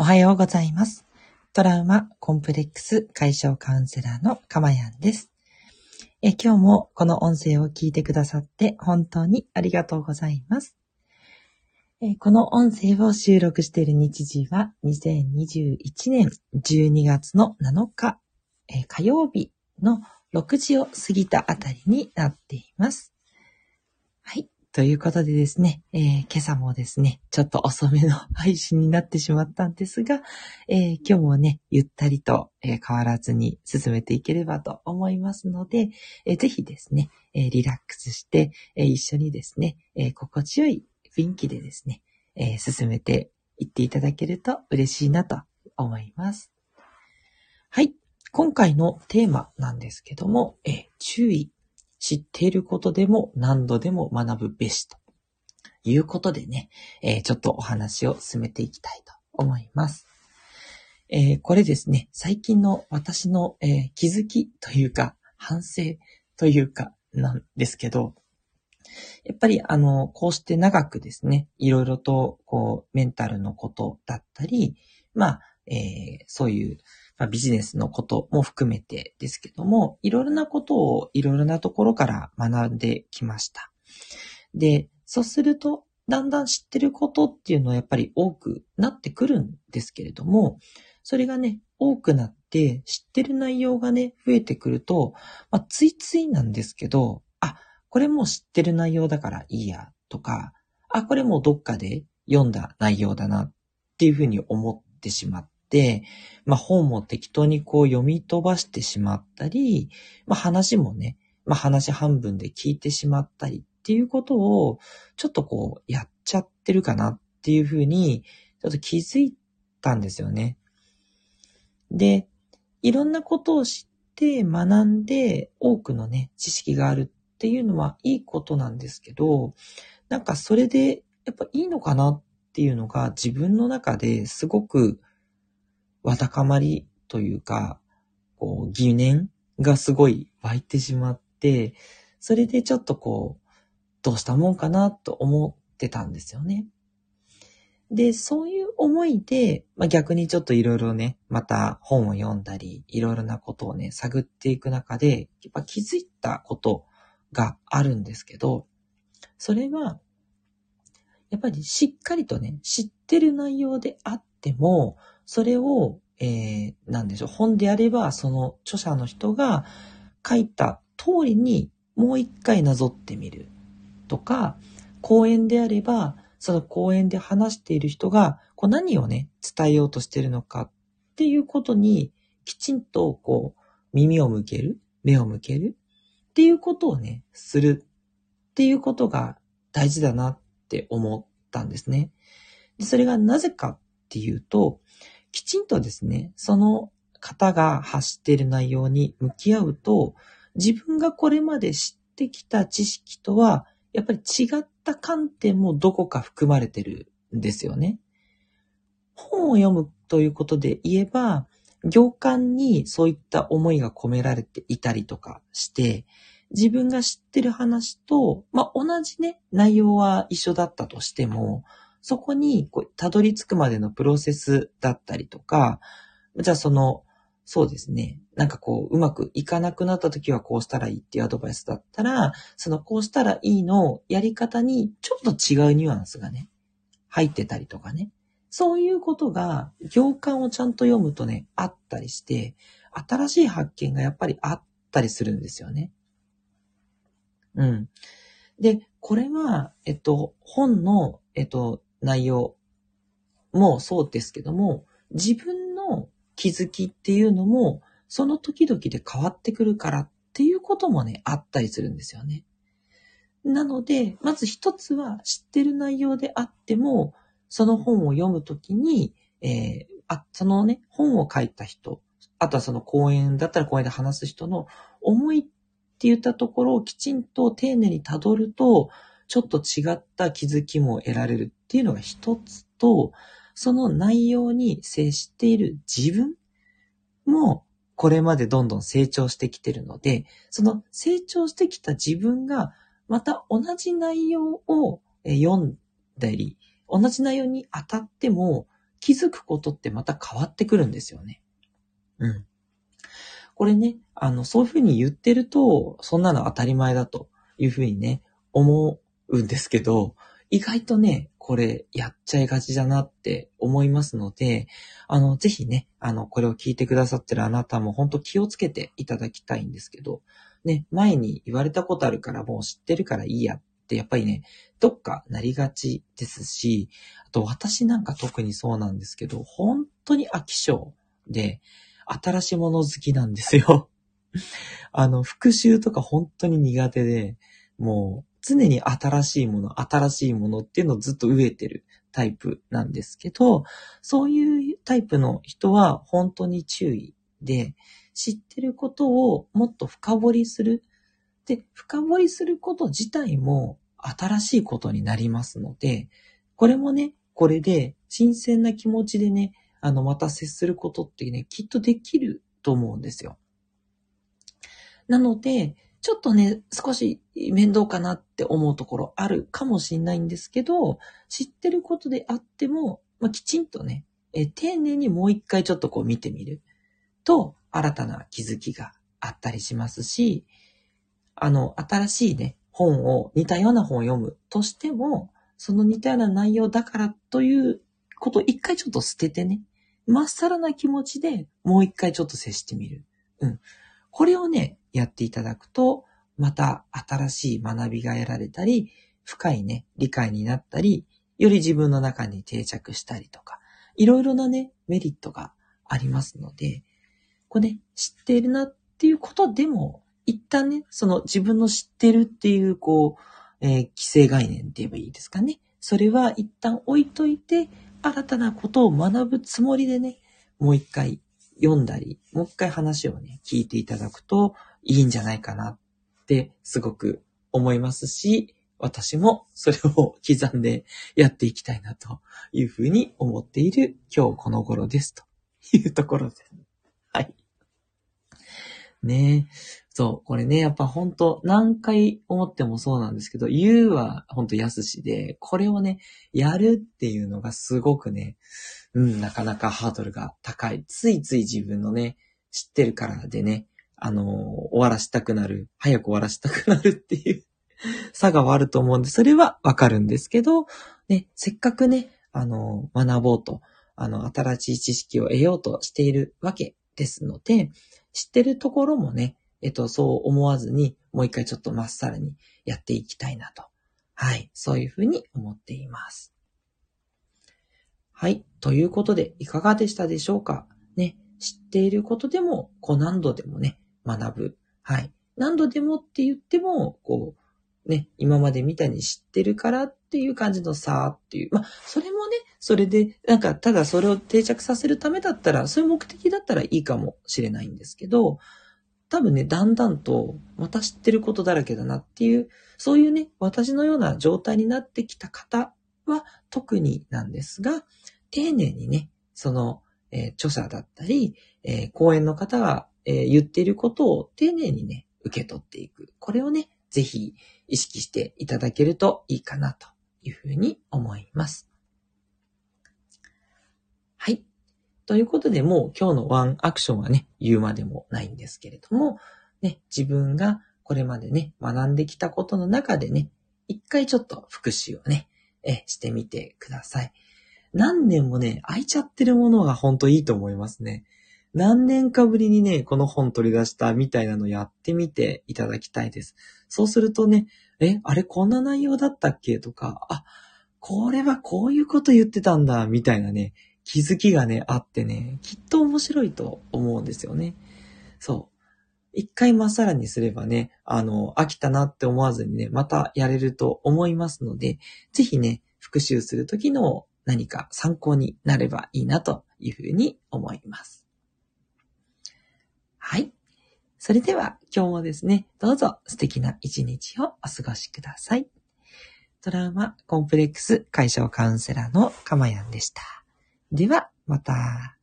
おはようございます。トラウマコンプレックス解消カウンセラーのかまやんですえ。今日もこの音声を聞いてくださって本当にありがとうございます。えこの音声を収録している日時は2021年12月の7日、え火曜日の6時を過ぎたあたりになっています。ということでですね、えー今朝もですね、ちょっと遅めの配信になってしまったんですが、えー今日もね、ゆったりと、えー変わらずに進めていければと思いますので、えーぜひですね、えーリラックスして、えー一緒にですね、えー心地よい雰囲気でですね、えー進めていっていただけると嬉しいなと思います。はい。今回のテーマなんですけども、えー注意。知っていることでも何度でも学ぶべしということでね、えーちょっとお話を進めていきたいと思います。えーこれですね、最近の私の、えー気づきというか、反省というか、なんですけど、やっぱりあの、こうして長くですね、いろいろと、こう、メンタルのことだったり、まあ、えーそういう、ビジネスのことも含めてですけども、いろいろなことをいろいろなところから学んできました。で、そうすると、だんだん知ってることっていうのはやっぱり多くなってくるんですけれども、それがね、多くなって知ってる内容がね、増えてくると、まあ、ついついなんですけど、あ、これも知ってる内容だからいいや、とか、あ、これもどっかで読んだ内容だなっていうふうに思ってしまって、まあ本も適当にこう読み飛ばしてしまったり、まあ話もね、まあ話半分で聞いてしまったりっていうことを、ちょっとこうやっちゃってるかなっていうふうに、ちょっと気づいたんですよね。で、いろんなことを知って学んで多くのね、知識があるっていうのはいいことなんですけど、なんかそれでやっぱいいのかなっていうのが自分の中ですごくわだかまりというか、こう疑念がすごい湧いてしまって、それでちょっとこう、どうしたもんかなと思ってたんですよね。で、そういう思いで、まあ、逆にちょっといろいろね、また本を読んだり、いろいろなことをね、探っていく中で、やっぱ気づいたことがあるんですけど、それは、やっぱりしっかりとね、知ってる内容であっても、それを、えー、なんでしょう、本であれば、その著者の人が書いた通りにもう一回なぞってみるとか、講演であれば、その講演で話している人が、こう何をね、伝えようとしているのかっていうことに、きちんとこう、耳を向ける、目を向けるっていうことをね、するっていうことが大事だなって思ったんですね。でそれがなぜかっていうと、きちんとですね、その方が発している内容に向き合うと、自分がこれまで知ってきた知識とは、やっぱり違った観点もどこか含まれてるんですよね。本を読むということで言えば、行間にそういった思いが込められていたりとかして、自分が知ってる話と、まあ、同じね、内容は一緒だったとしても、そこにこうたどり着くまでのプロセスだったりとか、じゃあその、そうですね。なんかこう、うまくいかなくなった時はこうしたらいいっていうアドバイスだったら、そのこうしたらいいのやり方にちょっと違うニュアンスがね、入ってたりとかね。そういうことが行間をちゃんと読むとね、あったりして、新しい発見がやっぱりあったりするんですよね。うん。で、これは、えっと、本の、えっと、内容もそうですけども、自分の気づきっていうのも、その時々で変わってくるからっていうこともね、あったりするんですよね。なので、まず一つは知ってる内容であっても、その本を読むときに、えーあ、そのね、本を書いた人、あとはその講演だったら講演で話す人の思いって言ったところをきちんと丁寧に辿ると、ちょっと違った気づきも得られるっていうのが一つと、その内容に接している自分も、これまでどんどん成長してきてるので、その成長してきた自分が、また同じ内容を読んだり、同じ内容に当たっても、気づくことってまた変わってくるんですよね。うん。これね、あの、そういうふうに言ってると、そんなの当たり前だというふうにね、思うんですけど、意外とね、これやっちゃいがちだなって思いますので、あの、ぜひね、あの、これを聞いてくださってるあなたも本当気をつけていただきたいんですけど、ね、前に言われたことあるからもう知ってるからいいやってやっぱりね、どっかなりがちですし、あと私なんか特にそうなんですけど、本当に飽き性で、新しいもの好きなんですよ。あの、復習とか本当に苦手で、もう常に新しいもの、新しいものっていうのをずっと植えてるタイプなんですけど、そういうタイプの人は本当に注意で、知ってることをもっと深掘りする。で、深掘りすること自体も新しいことになりますので、これもね、これで新鮮な気持ちでね、あの、また接することってね、きっとできると思うんですよ。なので、ちょっとね、少し面倒かなって思うところあるかもしれないんですけど、知ってることであっても、まあ、きちんとね、え丁寧にもう一回ちょっとこう見てみると、新たな気づきがあったりしますし、あの、新しいね、本を、似たような本を読むとしても、その似たような内容だからということを一回ちょっと捨ててね、まっさらな気持ちでもう一回ちょっと接してみる。うん。これをね、やっていただくと、また新しい学びが得られたり、深いね、理解になったり、より自分の中に定着したりとか、いろいろなね、メリットがありますので、これね、知っているなっていうことでも、一旦ね、その自分の知ってるっていう、こう、えー、規制概念って言えばいいですかね。それは一旦置いといて、新たなことを学ぶつもりでね、もう一回読んだり、もう一回話をね、聞いていただくといいんじゃないかなってすごく思いますし、私もそれを刻んでやっていきたいなというふうに思っている今日この頃ですというところです。はい。ねえ。そう、これね、やっぱほんと何回思ってもそうなんですけど、言うはほんと安しで、これをね、やるっていうのがすごくね、うん、なかなかハードルが高い。ついつい自分のね、知ってるからでね、あのー、終わらしたくなる、早く終わらしたくなるっていう 差があると思うんで、それはわかるんですけど、ね、せっかくね、あのー、学ぼうと、あの、新しい知識を得ようとしているわけですので、知ってるところもね、えっと、そう思わずに、もう一回ちょっとまっさらにやっていきたいなと。はい。そういうふうに思っています。はい。ということで、いかがでしたでしょうか？ね。知っていることでも、こう何度でもね、学ぶ。はい。何度でもって言っても、こう、ね、今までみたいに知ってるからっていう感じのさっていう。まあ、それもね、それで、なんか、ただそれを定着させるためだったら、そういう目的だったらいいかもしれないんですけど、多分ね、だんだんと、また知ってることだらけだなっていう、そういうね、私のような状態になってきた方は特になんですが、丁寧にね、その、えー、著者だったり、えー、講演の方が、えー、言っていることを丁寧にね、受け取っていく。これをね、ぜひ意識していただけるといいかなというふうに思います。はい。ということで、もう今日のワンアクションはね、言うまでもないんですけれども、ね、自分がこれまでね、学んできたことの中でね、一回ちょっと復習をね、え、してみてください。何年もね、空いちゃってるものが本当いいと思いますね。何年かぶりにね、この本取り出したみたいなのやってみていただきたいです。そうするとね、え、あれこんな内容だったっけ？とか、あ、これはこういうこと言ってたんだ、みたいなね、気づきがね、あってね、きっと面白いと思うんですよね。そう。一回まっさらにすればね、あの、飽きたなって思わずにね、またやれると思いますので、ぜひね、復習するときの何か参考になればいいなというふうに思います。はい。それでは今日もですね、どうぞ素敵な一日をお過ごしください。トラウマコンプレックス解消カウンセラーのかまやんでした。では、また。